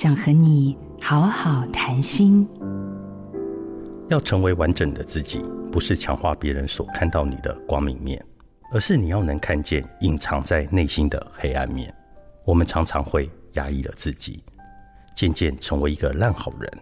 想和你好好谈心。要成为完整的自己，不是强化别人所看到你的光明面，而是你要能看见隐藏在内心的黑暗面。我们常常会压抑了自己，渐渐成为一个烂好人，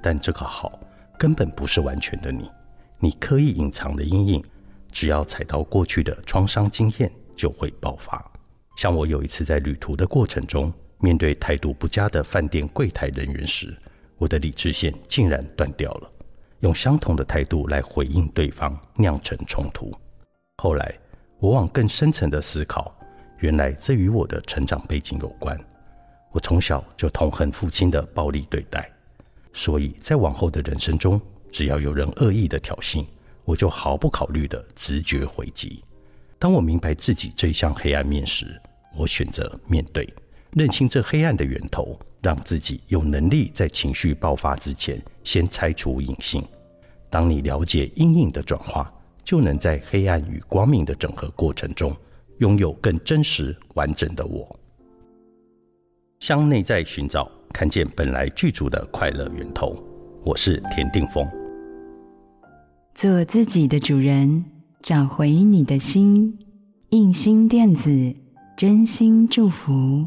但这个好根本不是完全的你。你刻意隐藏的阴影，只要踩到过去的创伤经验，就会爆发。像我有一次在旅途的过程中，面对态度不佳的饭店柜台人员时，我的理智线竟然断掉了。用相同的态度来回应对方，酿成冲突。后来我往更深层的思考，原来这与我的成长背景有关。我从小就痛恨父亲的暴力对待，所以在往后的人生中，只要有人恶意的挑衅，我就毫不考虑的直觉回击。当我明白自己这一项黑暗面时，我选择面对，认清这黑暗的源头，让自己有能力在情绪爆发之前先拆除隐性。当你了解阴影的转化，就能在黑暗与光明的整合过程中，拥有更真实完整的我。向内在寻找，看见本来具足的快乐源头。我是田定峰。做自己的主人，找回你的心。印心电子，真心祝福。